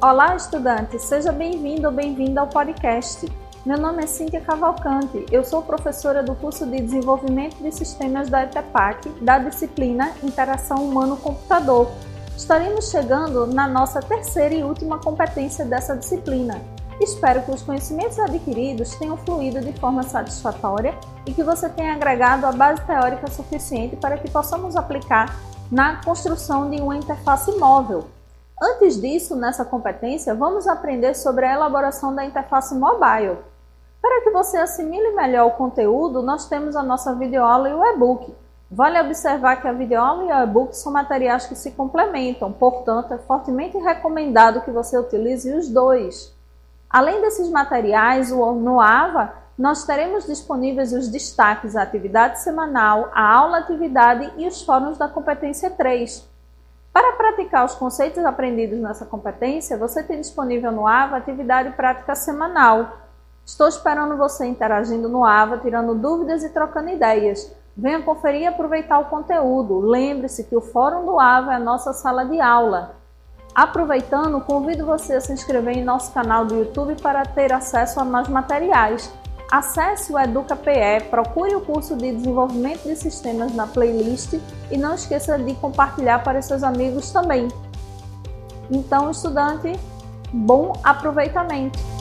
Olá, estudante! Seja bem-vindo ou bem-vinda ao podcast. Meu nome é Cíntia Cavalcante, eu sou professora do curso de Desenvolvimento de Sistemas da ETEPAC, da disciplina Interação Humano-Computador. Estaremos chegando na nossa terceira e última competência dessa disciplina. Espero que os conhecimentos adquiridos tenham fluído de forma satisfatória e que você tenha agregado a base teórica suficiente para que possamos aplicar na construção de uma interface móvel Antes disso, nessa competência, vamos aprender sobre a elaboração da interface mobile. Para que você assimile melhor o conteúdo, nós temos a nossa videoaula e o e-book. Vale observar que a videoaula e o e-book são materiais que se complementam, portanto, é fortemente recomendado que você utilize os dois. Além desses materiais, no AVA, nós teremos disponíveis os destaques a atividade semanal, a aula atividade e os fóruns da competência 3. Praticar os conceitos aprendidos nessa competência, você tem disponível no AVA atividade prática semanal. Estou esperando você interagindo no AVA, tirando dúvidas e trocando ideias. Venha conferir e aproveitar o conteúdo. Lembre-se que o Fórum do AVA é a nossa sala de aula. Aproveitando, convido você a se inscrever em nosso canal do YouTube para ter acesso a mais materiais. Acesse o EducaPE, procure o curso de desenvolvimento de sistemas na playlist e não esqueça de compartilhar para seus amigos também. Então, estudante, bom aproveitamento!